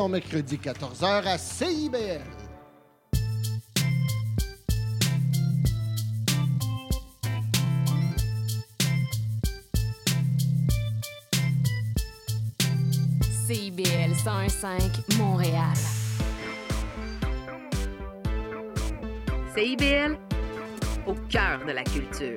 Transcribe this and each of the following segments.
mercredi 14h à CIBL. CIBL 101.5 Montréal. CIBL, au cœur de la culture.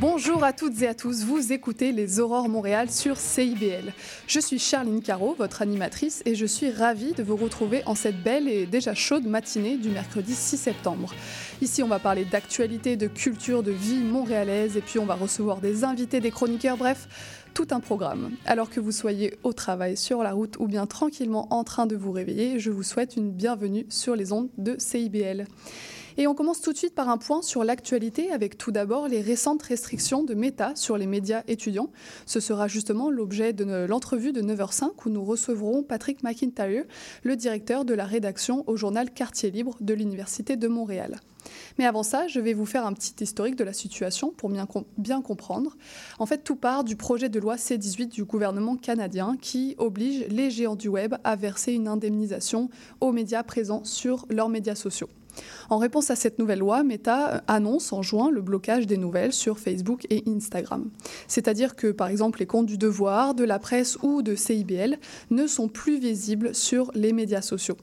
Bonjour à toutes et à tous, vous écoutez les Aurores Montréal sur CIBL. Je suis Charline Caro, votre animatrice, et je suis ravie de vous retrouver en cette belle et déjà chaude matinée du mercredi 6 septembre. Ici, on va parler d'actualité, de culture, de vie montréalaise, et puis on va recevoir des invités, des chroniqueurs, bref, tout un programme. Alors que vous soyez au travail, sur la route ou bien tranquillement en train de vous réveiller, je vous souhaite une bienvenue sur les ondes de CIBL. Et on commence tout de suite par un point sur l'actualité avec tout d'abord les récentes restrictions de Meta sur les médias étudiants. Ce sera justement l'objet de l'entrevue de 9h05 où nous recevrons Patrick McIntyre, le directeur de la rédaction au journal Quartier Libre de l'Université de Montréal. Mais avant ça, je vais vous faire un petit historique de la situation pour bien, com- bien comprendre. En fait, tout part du projet de loi C-18 du gouvernement canadien qui oblige les géants du web à verser une indemnisation aux médias présents sur leurs médias sociaux. En réponse à cette nouvelle loi, Meta annonce en juin le blocage des nouvelles sur Facebook et Instagram. C'est-à-dire que, par exemple, les comptes du Devoir, de la presse ou de CIBL ne sont plus visibles sur les médias sociaux.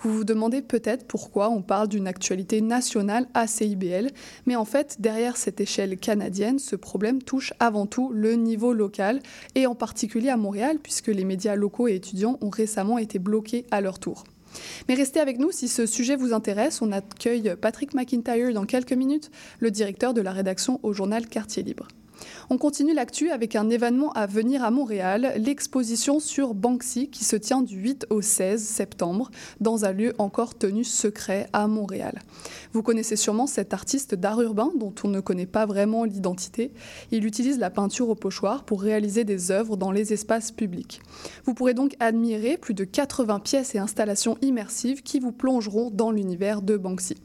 Vous vous demandez peut-être pourquoi on parle d'une actualité nationale à CIBL, mais en fait, derrière cette échelle canadienne, ce problème touche avant tout le niveau local, et en particulier à Montréal, puisque les médias locaux et étudiants ont récemment été bloqués à leur tour. Mais restez avec nous si ce sujet vous intéresse. On accueille Patrick McIntyre dans quelques minutes, le directeur de la rédaction au journal Quartier Libre. On continue l'actu avec un événement à venir à Montréal, l'exposition sur Banksy qui se tient du 8 au 16 septembre dans un lieu encore tenu secret à Montréal. Vous connaissez sûrement cet artiste d'art urbain dont on ne connaît pas vraiment l'identité. Il utilise la peinture au pochoir pour réaliser des œuvres dans les espaces publics. Vous pourrez donc admirer plus de 80 pièces et installations immersives qui vous plongeront dans l'univers de Banksy.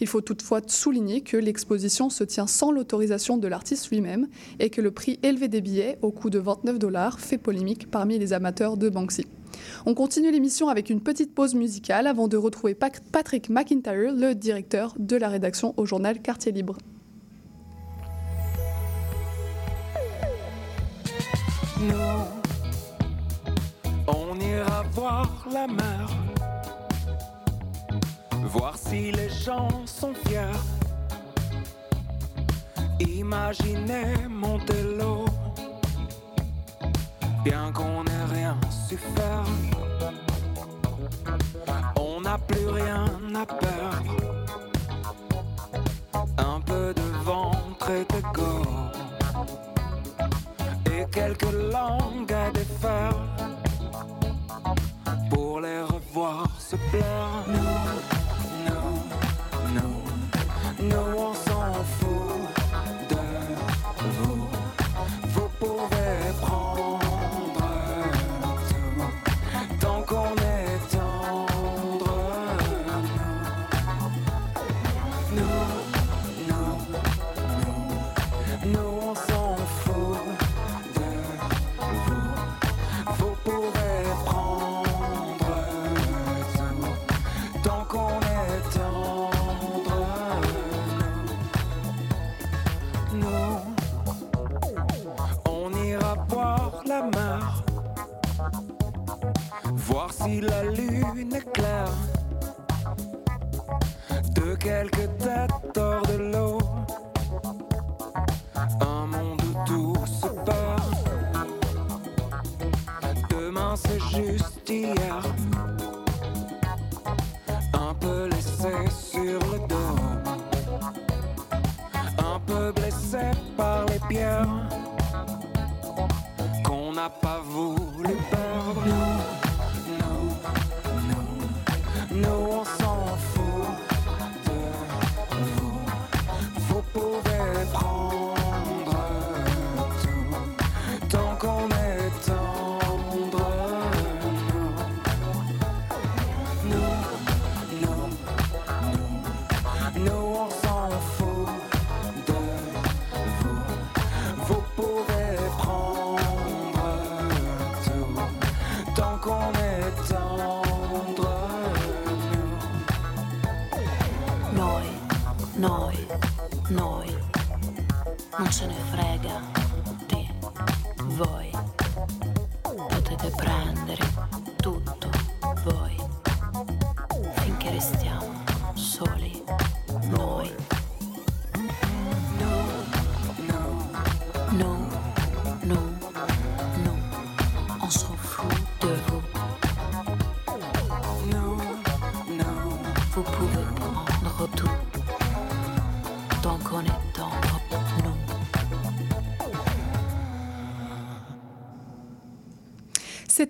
Il faut toutefois souligner que l'exposition se tient sans l'autorisation de l'artiste lui-même et que le prix élevé des billets, au coût de 29 dollars, fait polémique parmi les amateurs de Banksy. On continue l'émission avec une petite pause musicale avant de retrouver Patrick McIntyre, le directeur de la rédaction au journal Quartier Libre. Voir si les gens sont fiers. Imaginez monter l'eau, bien qu'on n'ait rien su faire. On n'a plus rien à perdre, un peu de ventre et de go et quelques langues à défaire pour les revoir se plaire. Blessé par les pierres. Qu'on n'a pas voulu perdre. Noi, non ce ne frega di voi. Potete prendere tutto voi, finché restiamo soli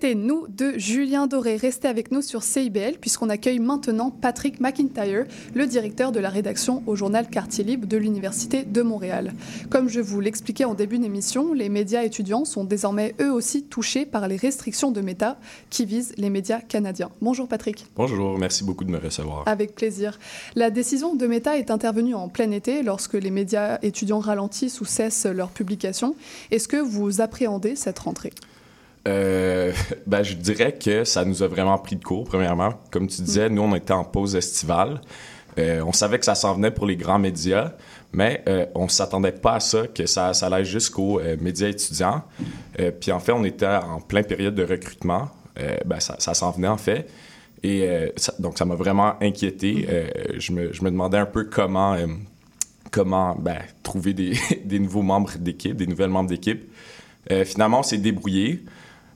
C'était Nous de Julien Doré. Restez avec nous sur CIBL puisqu'on accueille maintenant Patrick McIntyre, le directeur de la rédaction au journal Quartier Libre de l'Université de Montréal. Comme je vous l'expliquais en début d'émission, les médias étudiants sont désormais eux aussi touchés par les restrictions de méta qui visent les médias canadiens. Bonjour Patrick. Bonjour, merci beaucoup de me recevoir. Avec plaisir. La décision de Meta est intervenue en plein été lorsque les médias étudiants ralentissent ou cessent leur publication. Est-ce que vous appréhendez cette rentrée? Euh, ben, je dirais que ça nous a vraiment pris de court, premièrement. Comme tu disais, nous, on était en pause estivale. Euh, on savait que ça s'en venait pour les grands médias, mais euh, on s'attendait pas à ça, que ça, ça allait jusqu'aux euh, médias étudiants. Euh, puis en fait, on était en plein période de recrutement. Euh, ben, ça, ça s'en venait en fait. Et ça- donc, ça m'a vraiment inquiété. Je, me, je me demandais un peu comment, comment ben, trouver des, des nouveaux membres d'équipe, des nouvelles membres d'équipe. Finalement, on s'est débrouillé.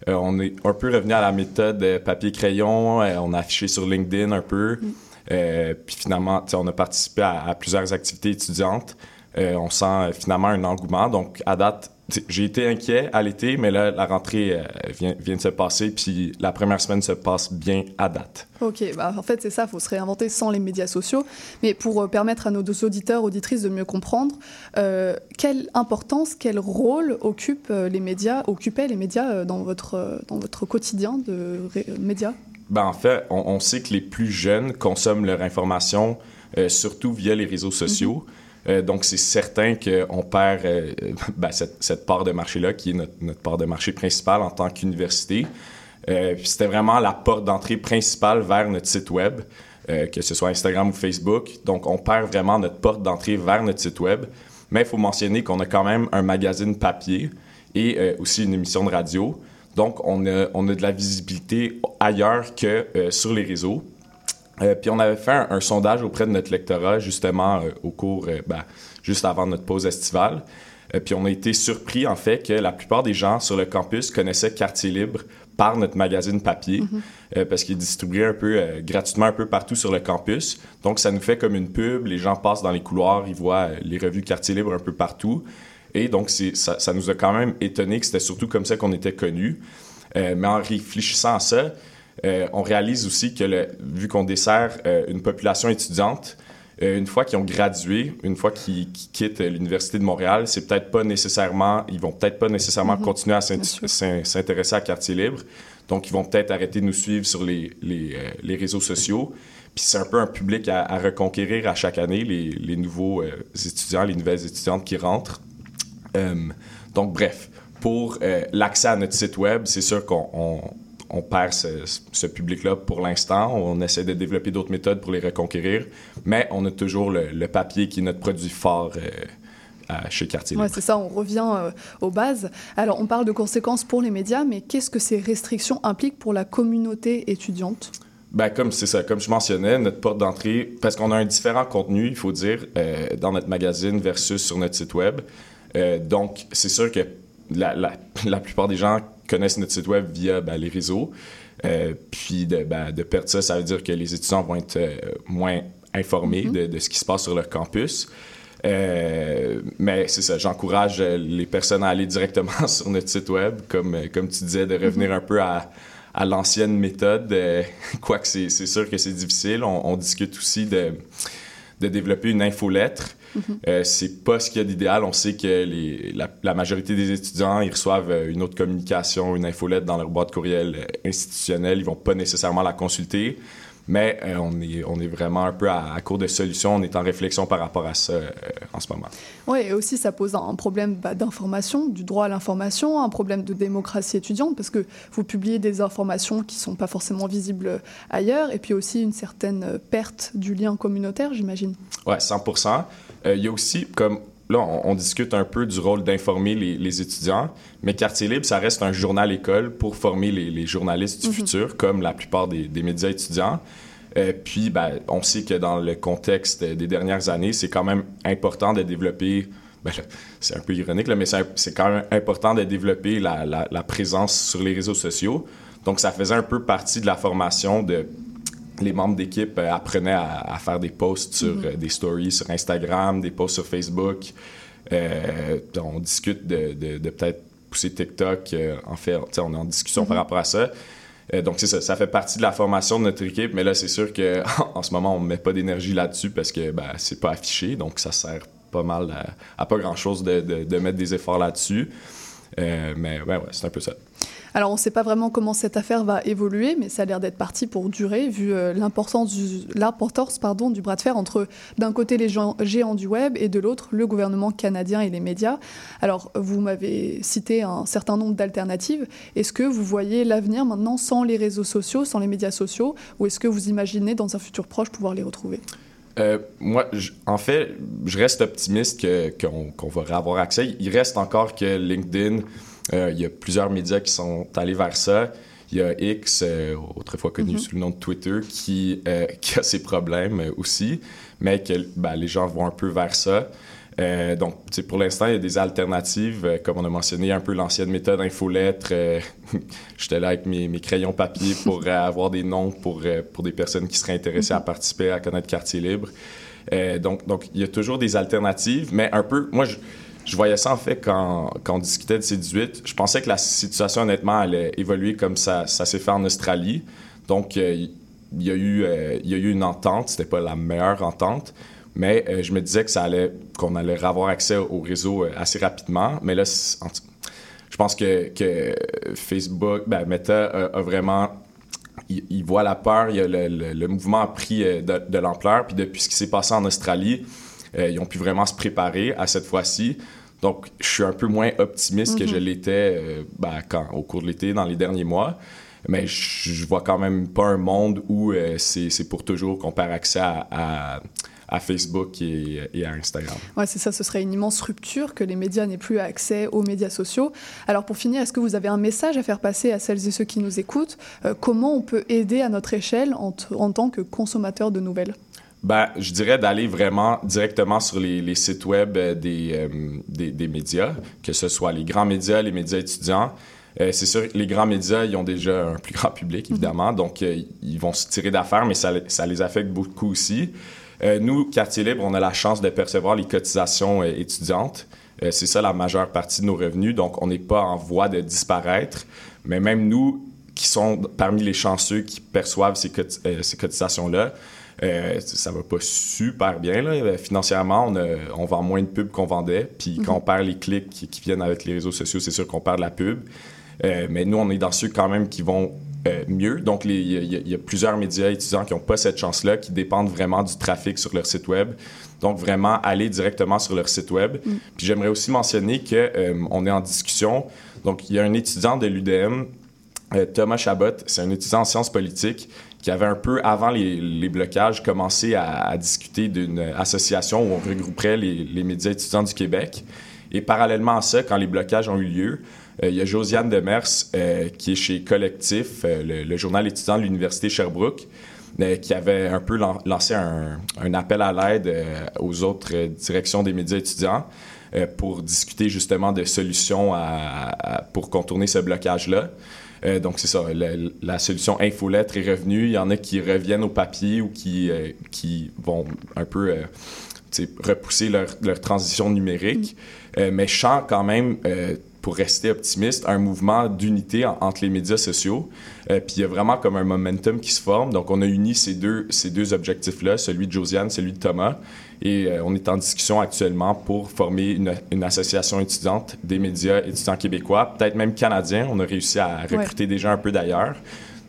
Euh, on est un peu revenu à la méthode euh, papier-crayon. Euh, on a affiché sur LinkedIn un peu. Euh, puis finalement, on a participé à, à plusieurs activités étudiantes. On sent finalement un engouement. Donc, à date, j'ai été inquiet à l'été, mais là, la rentrée euh, vient, vient de se passer. Puis la première semaine se passe bien à date. Ok, bah en fait c'est ça, il faut se réinventer sans les médias sociaux. Mais pour euh, permettre à nos deux auditeurs, auditrices de mieux comprendre, euh, quelle importance, quel rôle occupent les médias, occupaient les médias dans votre, dans votre quotidien de médias? Ben, en fait, on, on sait que les plus jeunes consomment leur information surtout via les réseaux sociaux. Euh, donc, c'est certain qu'on perd euh, ben, cette, cette part de marché-là, qui est notre, notre part de marché principale en tant qu'université. Euh, C'était vraiment la porte d'entrée principale vers notre site web, euh, que ce soit Instagram ou Facebook. Donc, on perd vraiment notre porte d'entrée vers notre site web. Mais il faut mentionner qu'on a quand même un magazine papier et aussi une émission de radio. Donc, on a, on a de la visibilité ailleurs que sur les réseaux. Euh, puis on avait fait un, un sondage auprès de notre lectorat, justement, euh, au cours, euh, ben, juste avant notre pause estivale. Euh, puis on a été surpris, en fait, que la plupart des gens sur le campus connaissaient Quartier Libre par notre magazine papier, euh, parce qu'il est distribué un peu euh, gratuitement un peu partout sur le campus. Donc ça nous fait comme une pub, les gens passent dans les couloirs, ils voient les revues Quartier Libre un peu partout. Et donc ça, ça nous a quand même étonné que c'était surtout comme ça qu'on était connus. Euh, mais en réfléchissant à ça, euh, on réalise aussi que le- vu qu'on dessert euh, une population étudiante, euh, une fois qu'ils ont gradué, une fois qu'ils quittent l'université de Montréal, c'est peut-être pas nécessairement, ils vont peut-être pas nécessairement continuer à s'int- s'in- s'intéresser à Quartier Libre. Donc, ils vont peut-être arrêter de nous suivre sur les, les, les réseaux sociaux. Puis c'est un peu un public à, à reconquérir à chaque année, les, les nouveaux étudiants, les nouvelles étudiantes qui rentrent. Donc, bref, pour l'accès à notre site web, c'est sûr qu'on on, perd ce, ce public-là pour l'instant. On essaie de développer d'autres méthodes pour les reconquérir, mais on a toujours le, le papier qui est notre produit fort euh, chez Quartier Ouais, c'est ça, on revient euh, aux bases. Alors, on parle de conséquences pour les médias, mais qu'est-ce que ces restrictions impliquent pour la communauté étudiante? Ben, comme c'est ça, comme je mentionnais, notre porte d'entrée, parce qu'on a un différent contenu, il faut dire, euh, dans notre magazine versus sur notre site web. Euh, donc, c'est sûr que la, la, la plupart des gens connaissent notre site web via ben, les réseaux. Euh, puis de, ben, de perdre ça, ça veut dire que les étudiants vont être euh, moins informés de, de ce qui se passe sur leur campus. Euh, mais c'est ça, j'encourage euh, les personnes à aller directement sur notre site web, comme, euh, comme tu disais, de revenir un peu à, à l'ancienne méthode, euh, quoique c'est c'est sûr que c'est difficile. On, on discute aussi de, de développer une infolettre. Euh, c'est pas ce qu'il y a d'idéal. On sait que les, la, la majorité des étudiants, ils reçoivent euh, une autre communication, une infolettre dans leur boîte courriel euh, institutionnelle. Ils vont pas nécessairement la consulter. Mais euh, on, est, on est vraiment un peu à, à, court de solutions. On est en réflexion par rapport à ça euh, en ce moment. Oui, et aussi ça pose un problème bah, d'information, du droit à l'information, un problème de démocratie étudiante, parce que vous publiez des informations qui ne sont pas forcément visibles ailleurs, et puis aussi une certaine perte du lien communautaire, j'imagine. Oui, 100 Il y a aussi, comme là, on, on, discute un peu du rôle d'informer les, les, étudiants, mais Quartier Libre, ça reste un journal-école pour former les, les journalistes du mm -hmm. futur, comme la plupart des, des médias étudiants. Euh, puis, ben, on sait que dans le contexte des dernières années, c'est quand même important de développer. Ben, c'est un peu ironique, là, mais c'est quand même important de développer la, la, la, présence sur les réseaux sociaux. Donc, ça faisait un peu partie de la formation de. Les membres d'équipe euh, apprenaient à, à, faire des posts sur mm -hmm. euh, des stories sur Instagram, des posts sur Facebook. Euh, on discute de, de, de peut-être pousser TikTok. en fait, on est en discussion mm -hmm. par rapport à ça. Donc, ça, ça fait partie de la formation de notre équipe, mais là, c'est sûr qu'en ce moment, on ne met pas d'énergie là-dessus parce que ben, c'est pas affiché, donc ça sert pas mal à, à pas grand-chose de, de, de, mettre des efforts là-dessus. Mais ouais, ouais, c'est un peu ça. Alors, on ne sait pas vraiment comment cette affaire va évoluer, mais ça a l'air d'être parti pour durer, vu euh, l'importance du, bras de fer entre, d'un côté, les géants du web et de l'autre, le gouvernement canadien et les médias. Alors, vous m'avez cité un certain nombre d'alternatives. Est-ce que vous voyez l'avenir maintenant sans les réseaux sociaux, sans les médias sociaux, ou est-ce que vous imaginez, dans un futur proche, pouvoir les retrouver? Euh, moi, en fait, je reste optimiste qu'on qu va avoir accès. Il reste encore que LinkedIn, il y a plusieurs médias qui sont allés vers ça. Il y a X, euh, autrefois connu mm -hmm. sous le nom de Twitter, qui, euh, qui a ses problèmes aussi, mais que ben, les gens vont un peu vers ça. Euh, donc, pour l'instant, il y a des alternatives, euh, comme on a mentionné un peu l'ancienne méthode infolettre. Euh, J'étais là avec mes, mes, crayons papier pour avoir des noms pour, pour des personnes qui seraient intéressées à participer à connaître Quartier Libre. donc, donc, il y a toujours des alternatives, mais un peu, moi, je, je voyais ça en fait quand, on discutait de C18. Je pensais que la situation, honnêtement, allait évoluer comme ça, ça s'est fait en Australie. Donc, il y, a eu, il y a eu une entente, c'était pas la meilleure entente. Mais euh, je me disais que ça allait, qu'on allait avoir accès au réseau euh, assez rapidement. Mais là, je pense que, que Facebook, ben, Meta a, vraiment il, voit la peur, il a le, le, mouvement a pris euh, de, l'ampleur, puis depuis ce qui s'est passé en Australie, euh, ils ont pu vraiment se préparer à cette fois-ci. Donc, je suis un peu moins optimiste mm -hmm. que je l'étais euh, ben, quand, au cours de l'été, dans les derniers mois. Mais je, je vois quand même pas un monde où euh, c'est pour toujours qu'on perd accès à, à à Facebook et, et à Instagram. Ouais, c'est ça, ce serait une immense rupture que les médias n'aient plus accès aux médias sociaux. Alors pour finir, est-ce que vous avez un message à faire passer à celles et ceux qui nous écoutent? Euh, Comment on peut aider à notre échelle en, en tant que consommateur de nouvelles? Ben, je dirais d'aller vraiment directement sur les, les sites web des, euh, des, des, médias, que ce soit les grands médias, les médias étudiants. Euh, c'est sûr, les grands médias, ils ont déjà un plus grand public, évidemment, mm -hmm. donc euh, ils vont se tirer d'affaires, mais ça, ça les affecte beaucoup aussi. Euh, nous, Quartier Libre, on a la chance de percevoir les cotisations euh, étudiantes. Euh, c'est ça la majeure partie de nos revenus, donc on n'est pas en voie de disparaître. Mais même nous, qui sont parmi les chanceux qui perçoivent ces, coti ces cotisations-là, ça va pas super bien. Là. Financièrement, on, a, on vend moins de pubs qu'on vendait. Puis mm -hmm. quand on perd les clics qui, qui, viennent avec les réseaux sociaux, c'est sûr qu'on perd la pub. mais nous, on est dans ceux quand même qui vont euh, mieux. Donc, il y, y, a plusieurs médias étudiants qui n'ont pas cette chance-là, qui dépendent vraiment du trafic sur leur site web. Donc, vraiment, aller directement sur leur site web. Mm. Puis, j'aimerais aussi mentionner qu'on euh, est en discussion. Donc, il y a un étudiant de l'UDM, euh, Thomas Chabot, c'est un étudiant en sciences politiques qui avait un peu, avant les, blocages, commencé à, discuter d'une association où on regrouperait les, médias étudiants du Québec. Et parallèlement à ça, quand les blocages ont eu lieu, euh, il y a Josiane Demers, euh, qui est chez Collectif, le, journal étudiant de l'Université Sherbrooke, qui avait un peu lan lancé un, appel à l'aide aux autres directions des médias étudiants pour discuter justement de solutions pour contourner ce blocage-là. Euh, donc, c'est ça. La, la, solution infolettre est revenue. Il y en a qui reviennent au papier ou qui, euh, qui vont un peu euh, repousser leur, leur, transition numérique. Mm. mais je sens quand même pour rester optimiste, un mouvement d'unité en, entre les médias sociaux. Euh, puis il y a vraiment comme un momentum qui se forme. Donc on a uni ces deux, ces deux objectifs-là, celui de Josiane, celui de Thomas. Et euh, on est en discussion actuellement pour former une, une, association étudiante des médias étudiants québécois, peut-être même canadiens. On a réussi à recruter ouais. des gens un peu d'ailleurs.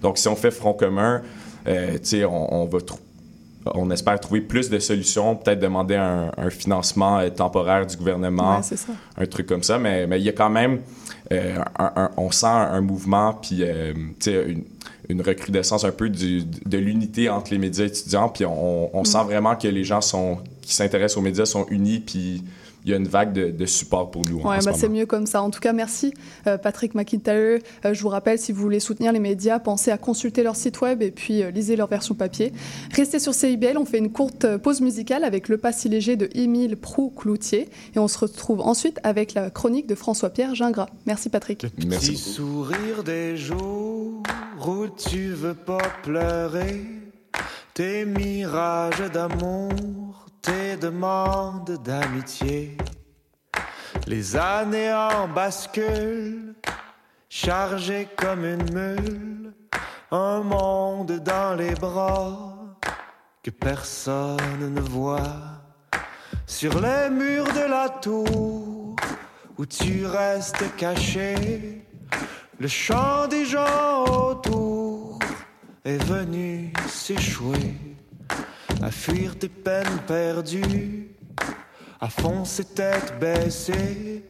Donc si on fait front commun, Euh, on, on va trou- on espère trouver plus de solutions, peut-être demander un, un financement euh, temporaire du gouvernement, Ouais, c'est ça. un truc comme ça. Mais mais il y a quand même, euh, un- un- on sent un mouvement, puis une, une recrudescence un peu du, de l'unité entre les médias étudiants. Puis on, on sent vraiment que les gens sont, qui s'intéressent aux médias sont unis, puis il y a une vague de, de support pour nous. Ouais, ce bah, c'est mieux comme ça. En tout cas, merci euh, Patrick McIntyre. Euh, je vous rappelle, si vous voulez soutenir les médias, pensez à consulter leur site web et puis euh, lisez leur version papier. Restez sur CIBL, on fait une courte pause musicale avec Le Pas si léger de Émile Proux-Cloutier et on se retrouve ensuite avec la chronique de François-Pierre Gingras. Merci Patrick. Merci Petit sourire des jours où tu veux pas pleurer, tes mirages d'amour, tes demandes d'amitié. Les années en bascule, chargées comme une mule, un monde dans les bras que personne ne voit. Sur les murs de la tour où tu restes caché, le chant des gens autour est venu s'échouer, à fuir tes peines perdues, à foncer tête baissée.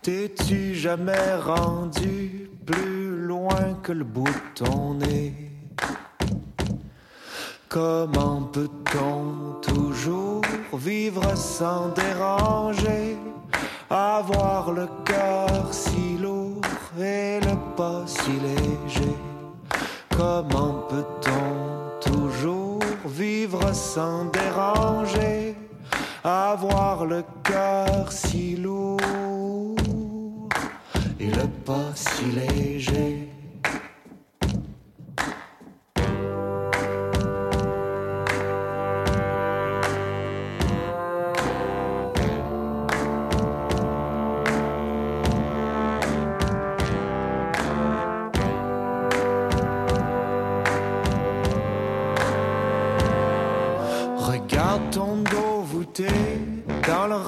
T'es-tu jamais rendu plus loin que le bout de nez? Comment peut-on toujours vivre sans déranger, avoir le cœur si lourd et le pas si léger? Comment peut-on vivre sans déranger, avoir le cœur si lourd et le pas si léger?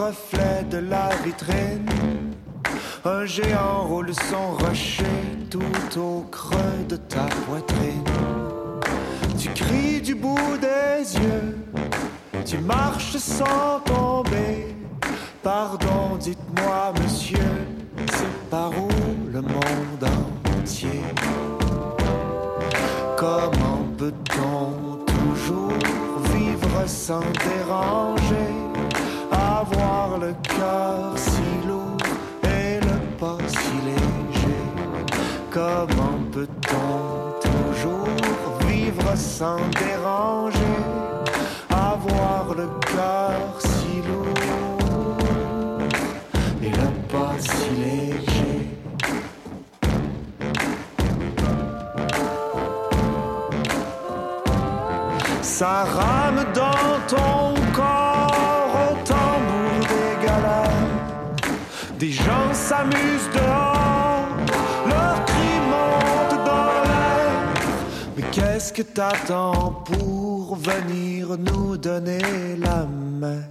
Reflet de la vitrine. Un géant roule son rocher tout au creux de ta poitrine. Tu cries du bout des yeux, tu marches sans tomber. Pardon, dites-moi, monsieur, c'est par où le monde entier? Comment peut-on toujours vivre sans déranger, Comment peut-on toujours vivre sans déranger, avoir le cœur si lourd et le pas si léger? Ça rame dans ton corps au tambour des galas. Des gens s'amusent dehors, que t'attends pour venir nous donner la main?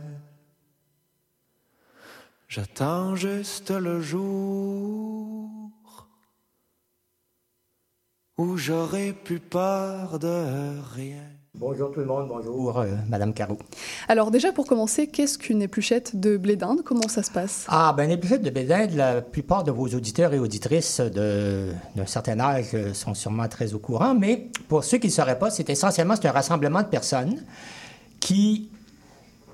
J'attends juste le jour où j'aurai plus peur de rien. Bonjour tout le monde, bonjour euh, Madame Caro. Alors déjà pour commencer, qu'est-ce qu'une épluchette de blé d'Inde? Comment ça se passe? Ah, ben les épluchettes de bédin, la plupart de vos auditeurs et auditrices de- d'un certain âge sont sûrement très au courant, mais pour ceux qui ne le sauraient pas, c'est essentiellement c'est un rassemblement de personnes qui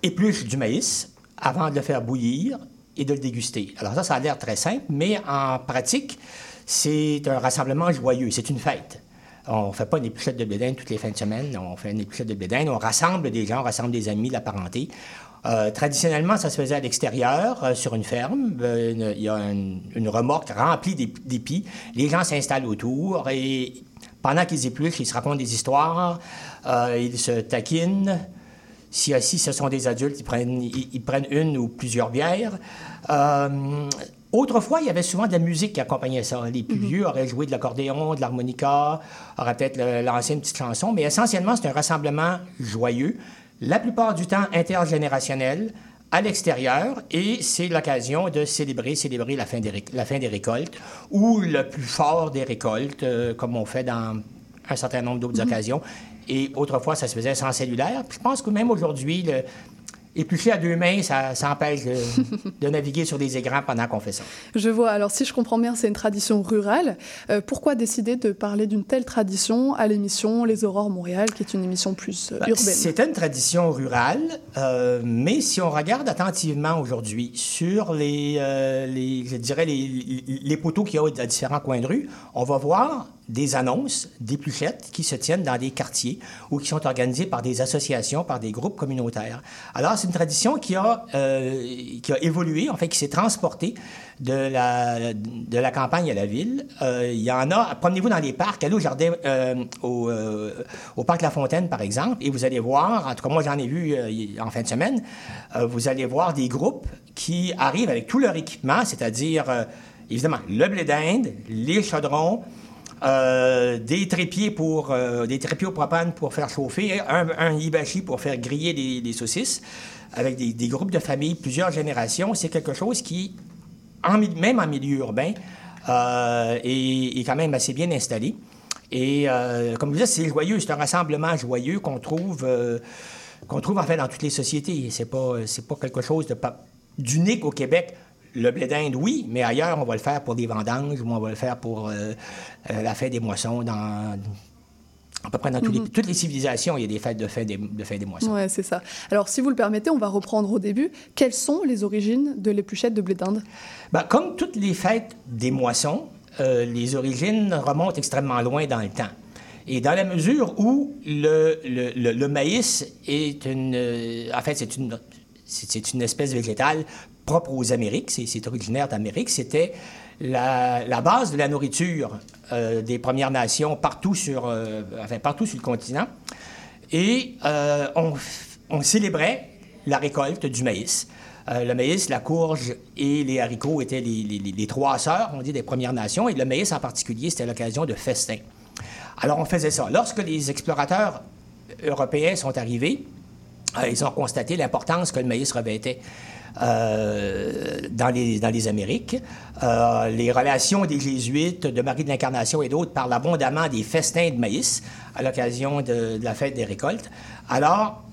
épluchent du maïs avant de le faire bouillir et de le déguster. Alors ça, ça a l'air très simple, mais en pratique, c'est un rassemblement joyeux, c'est une fête. On fait pas une épluchette de bédin toutes les fins de semaine, on fait une épluchette de bédin, on rassemble des gens, on rassemble des amis, la parenté. Euh, traditionnellement, ça se faisait à l'extérieur, euh, sur une ferme. Euh, Il y a une, remorque remplie d'ép- d'épis. Les gens s'installent autour et pendant qu'ils épluchent, ils se racontent des histoires, ils se taquinent. Si, si ce sont des adultes, ils prennent, ils, ils prennent une ou plusieurs bières. Euh, autrefois, il y avait souvent de la musique qui accompagnait ça. Les plus vieux auraient joué de l'accordéon, de l'harmonica, auraient peut-être lancé une petite chanson, mais essentiellement, c'est un rassemblement joyeux, la plupart du temps intergénérationnel, à l'extérieur, et c'est l'occasion de célébrer, célébrer la fin des, réc- la fin des récoltes, ou le plus fort des récoltes, euh, comme on fait dans un certain nombre d'autres occasions. Et autrefois, ça se faisait sans cellulaire. Puis je pense que même aujourd'hui, éplucher à deux mains, ça, ça empêche de, de naviguer sur des écrans pendant qu'on fait ça. Je vois. Alors, si je comprends bien, c'est une tradition rurale. Euh, pourquoi décider de parler d'une telle tradition à l'émission Les Aurores Montréal, qui est une émission plus euh, Ben, urbaine? C'est une tradition rurale, euh, mais si on regarde attentivement aujourd'hui sur les, les, je dirais les, les poteaux qu'il y a à différents coins de rue, on va voir des annonces d'épluchettes qui se tiennent dans des quartiers ou qui sont organisées par des associations, par des groupes communautaires. Alors, c'est une tradition qui a, euh, qui a évolué, en fait, qui s'est transportée de la, de la campagne à la ville. Euh, il y en a, promenez-vous dans les parcs, allez au jardin, euh, au, au parc La Fontaine, par exemple, et vous allez voir, en tout cas, moi, j'en ai vu en fin de semaine, vous allez voir des groupes qui arrivent avec tout leur équipement, c'est-à-dire, évidemment, le blé d'Inde, les chaudrons, euh, des trépieds pour euh, des trépieds au propane pour faire chauffer, un, un hibachi pour faire griller des, saucisses, avec des, groupes de familles, plusieurs générations. C'est quelque chose qui, même en milieu urbain, euh, est, quand même assez bien installé. Et comme vous dites, c'est joyeux, c'est un rassemblement joyeux qu'on trouve, qu'on trouve en fait dans toutes les sociétés. C'est pas, c'est pas quelque chose de d'unique au Québec. Le blé d'Inde, oui, mais ailleurs, on va le faire pour des vendanges ou on va le faire pour euh, euh, la fête des moissons. Dans, à peu près dans les- toutes les civilisations, il y a des fêtes de fête des, de fête des moissons. Ouais, c'est ça. Alors, si vous le permettez, on va reprendre au début. Quelles sont les origines de l'épluchette de blé d'Inde? Ben, comme toutes les fêtes des moissons, euh, les origines remontent extrêmement loin dans le temps. Et dans la mesure où le, le- le- le maïs est une... euh, en fait, c'est une, c'est une espèce végétale propre aux Amériques, c'est originaire d'Amérique, c'était la, base de la nourriture euh, des Premières Nations partout sur, euh, partout sur le continent. Et euh, on, célébrait la récolte du maïs. Le maïs, la courge et les haricots étaient les, les- trois sœurs, on dit, des Premières Nations, et le maïs en particulier, c'était l'occasion de festins. Alors on faisait ça. Lorsque les explorateurs européens sont arrivés, ils ont constaté l'importance que le maïs revêtait euh, dans, les, Amériques. Euh, les relations des Jésuites, de Marie de l'Incarnation et d'autres parlent abondamment des festins de maïs à l'occasion de, la fête des récoltes. Alors,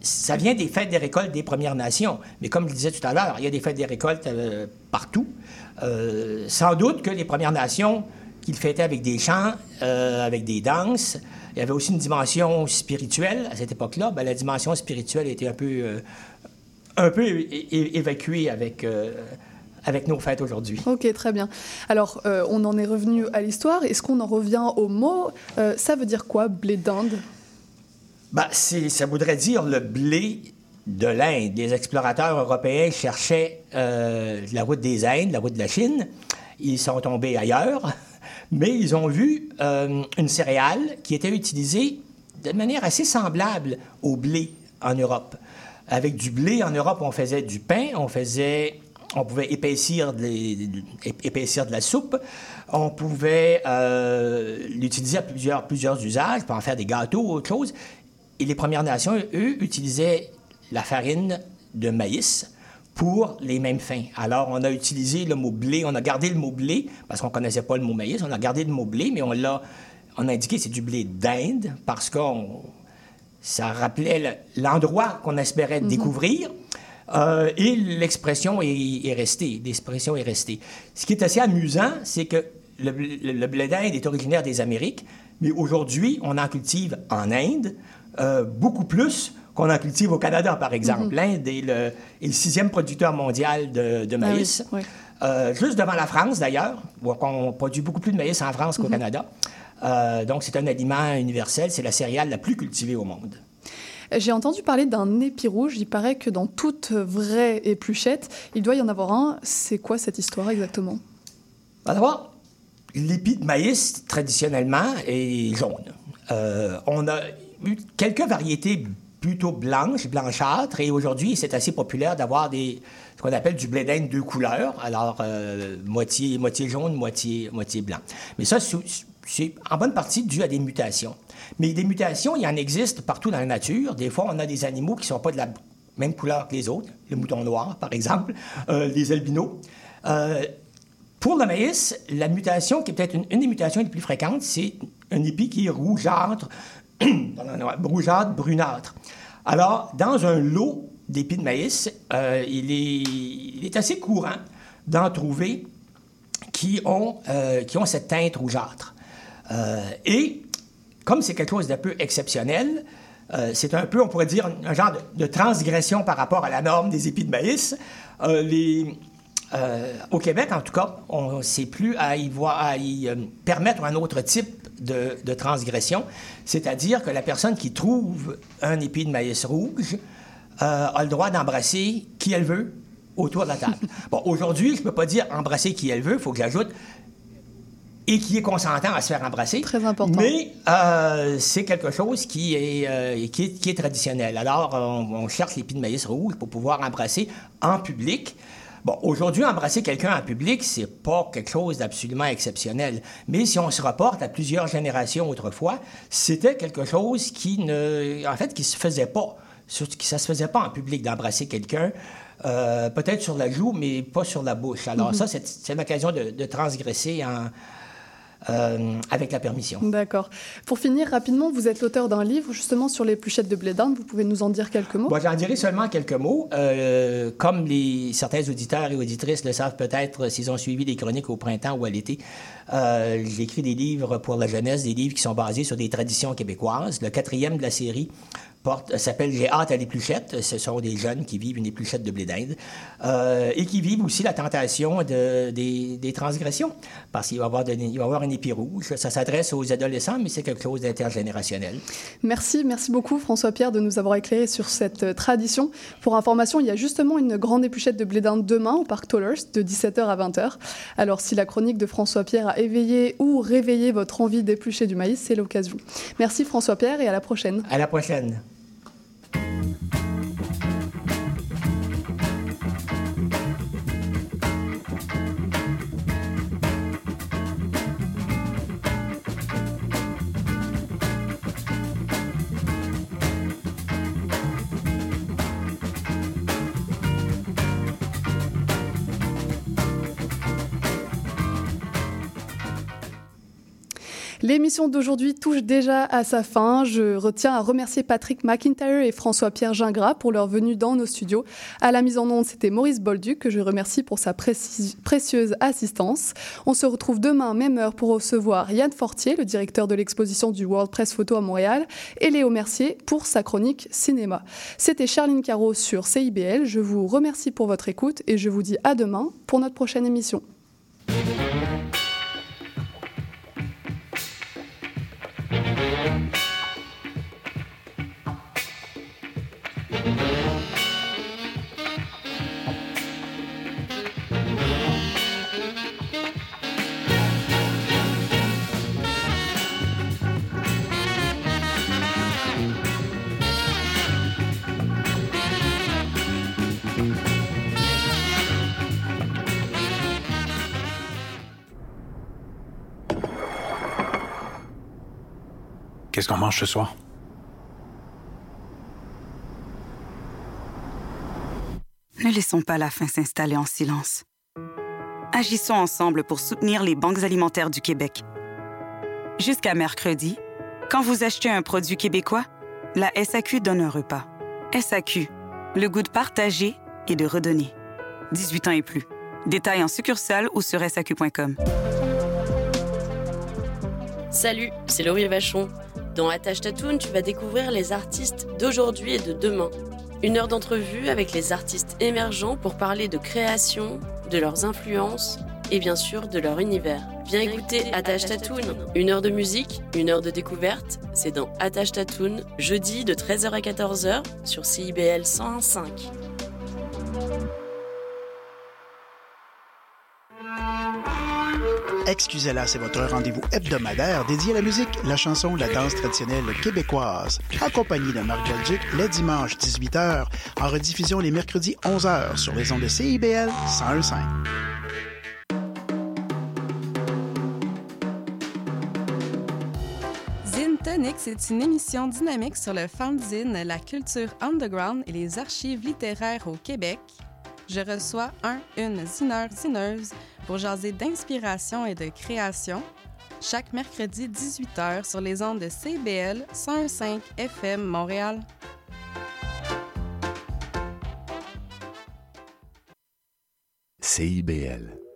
ça vient des fêtes des récoltes des Premières Nations. Mais comme je le disais tout à l'heure, il y a des fêtes des récoltes euh, partout. Sans doute que les Premières Nations, qu'ils fêtaient avec des chants, avec des danses, il y avait aussi une dimension spirituelle à cette époque-là. Ben, la dimension spirituelle était un peu, un peu é- é- évacuée avec, euh, avec nos fêtes aujourd'hui. Ok, très bien. Alors, euh, on en est revenu à l'histoire. Est-ce qu'on en revient au mot? Euh, Ça veut dire quoi, blé d'Inde? Ben, c'est- ça voudrait dire le blé de l'Inde. Les explorateurs européens cherchaient euh, la route des Indes, la route de la Chine. Ils sont tombés ailleurs, mais ils ont vu une céréale qui était utilisée de manière assez semblable au blé en Europe. Avec du blé en Europe, on faisait du pain, on faisait on pouvait épaissir de, la soupe. On pouvait euh, l'utiliser à plusieurs, plusieurs usages, pour en faire des gâteaux ou autre chose. Et les Premières Nations, eux, utilisaient la farine de maïs pour les mêmes fins. Alors, on a utilisé le mot blé, on a gardé le mot blé, parce qu'on ne connaissait pas le mot maïs, on a gardé le mot blé, mais on l'a on a indiqué c'est du blé d'Inde, parce que ça rappelait le- l'endroit qu'on espérait découvrir. Euh, et l'expression est, est restée. L'expression est restée. Ce qui est assez amusant, c'est que le, blé- le blé d'Inde est originaire des Amériques, mais aujourd'hui, on en cultive en Inde euh, beaucoup plus qu'on en cultive au Canada, par exemple. L'Inde est le, est le sixième producteur mondial de, de Ah oui, maïs. oui. Euh, juste devant la France, d'ailleurs, où on produit beaucoup plus de maïs en France qu'au Canada. Euh, donc, c'est un aliment universel. C'est la céréale la plus cultivée au monde. J'ai entendu parler d'un épi rouge. Il paraît que dans toute vraie épluchette, il doit y en avoir un. C'est quoi cette histoire exactement? D'abord, l'épi de maïs, traditionnellement, est jaune. Euh, on a eu quelques variétés plutôt blanches, blanchâtres, et aujourd'hui, c'est assez populaire d'avoir des ce qu'on appelle du blé d'Inde deux couleurs, alors euh, moitié, moitié jaune, moitié, moitié blanc. Mais ça, c'est c'est en bonne partie dû à des mutations. Mais des mutations, il en existe partout dans la nature. Des fois, on a des animaux qui ne sont pas de la même couleur que les autres, le mouton noir, par exemple, euh, les albinos. Euh, pour le maïs, la mutation qui est peut-être une, des mutations les plus fréquentes, c'est un épi qui est rougeâtre, rougeâtre, brunâtre. Alors, dans un lot d'épis de maïs, euh, il, est, il, est, assez courant d'en trouver qui ont, qui ont cette teinte rougeâtre. Euh, et comme c'est quelque chose d'un peu exceptionnel, euh, c'est un peu, on pourrait dire, un, genre de, de, transgression par rapport à la norme des épis de maïs. les, au Québec, en tout cas, on ne sait plus à y, voir, à y permettre un autre type de, de transgression, c'est-à-dire que la personne qui trouve un épi de maïs rouge a le droit d'embrasser qui elle veut, autour de la table. Bon, aujourd'hui, je ne peux pas dire embrasser qui elle veut, il faut que j'ajoute et qui est consentant à se faire embrasser. Très important. Mais euh, c'est quelque chose qui est, euh, qui est, qui, est, traditionnel. Alors, on, on cherche l'épi de maïs rouge pour pouvoir embrasser en public. Bon, aujourd'hui, embrasser quelqu'un en public, c'est pas quelque chose d'absolument exceptionnel. Mais si on se reporte à plusieurs générations autrefois, c'était quelque chose qui ne, en fait, qui se faisait pas. Surtout, ça se faisait pas en public d'embrasser quelqu'un. Euh, peut-être sur la joue, mais pas sur la bouche. Alors, mm -hmm. ça, c'est l'occasion de, de, transgresser en, euh, avec la permission. D'accord. Pour finir, rapidement, vous êtes l'auteur d'un livre justement sur l'épluchette de blé d'Inde. Vous pouvez nous en dire quelques mots? Bon, J'en dirai seulement quelques mots. Euh, comme les, certains auditeurs et auditrices le savent peut-être s'ils ont suivi les chroniques au printemps ou à l'été, euh, j'écris des livres pour la jeunesse, des livres qui sont basés sur des traditions québécoises. Le quatrième de la série s'appelle J'ai hâte à l'épluchette. Ce sont des jeunes qui vivent une épluchette de blé d'Inde euh, et qui vivent aussi la tentation de, des, des, transgressions parce qu'il va y avoir, de, il va y avoir un épi rouge. Ça s'adresse aux adolescents, mais c'est quelque chose d'intergénérationnel. Merci, merci beaucoup François-Pierre de nous avoir éclairé sur cette euh, tradition. Pour information, il y a justement une grande épluchette de blé d'Inde demain au parc Tollers de 17h à 20h. Alors si la chronique de François-Pierre a éveillé ou réveillé votre envie d'éplucher du maïs, c'est l'occasion. Merci François-Pierre et à la prochaine. À la prochaine. L'émission d'aujourd'hui touche déjà à sa fin. Je retiens à remercier Patrick McIntyre et François-Pierre Gingras pour leur venue dans nos studios. À la mise en onde, c'était Maurice Bolduc, que je remercie pour sa précieuse assistance. On se retrouve demain, même heure, pour recevoir Yann Fortier, le directeur de l'exposition du World Press Photo à Montréal, et Léo Mercier pour sa chronique cinéma. C'était Charline Caro sur CIBL. Je vous remercie pour votre écoute et je vous dis à demain pour notre prochaine émission. Qu'est-ce qu'on mange ce soir? Ne laissons pas la faim s'installer en silence. Agissons ensemble pour soutenir les banques alimentaires du Québec. Jusqu'à mercredi, quand vous achetez un produit québécois, la SAQ donne un repas. SAQ, le goût de partager et de redonner. 18 ans et plus. Détails en succursale ou sur SAQ.com. Salut, c'est Laurie Vachon. Dans Attache Tatoon, tu vas découvrir les artistes d'aujourd'hui et de demain. Une heure d'entrevue avec les artistes émergents pour parler de création, de leurs influences et bien sûr de leur univers. Viens écouter Attache Tatoon. Une heure de musique, une heure de découverte, c'est dans Attache Tatoon, jeudi de 13h à 14h sur CIBL 101.5. Excusez-la, c'est votre rendez-vous hebdomadaire dédié à la musique, la chanson, la danse traditionnelle québécoise. Accompagné de Marc Belgique les dimanches 18h, en rediffusion les mercredis 11h sur les ondes de CIBL 101.5. Zine Tonic, c'est une émission dynamique sur le fanzine, la culture underground et les archives littéraires au Québec. Je reçois un, une zineur, zineuse pour jaser d'inspiration et de création. chaque mercredi 18h sur les ondes de CBL 101.5 FM Montréal. CIBL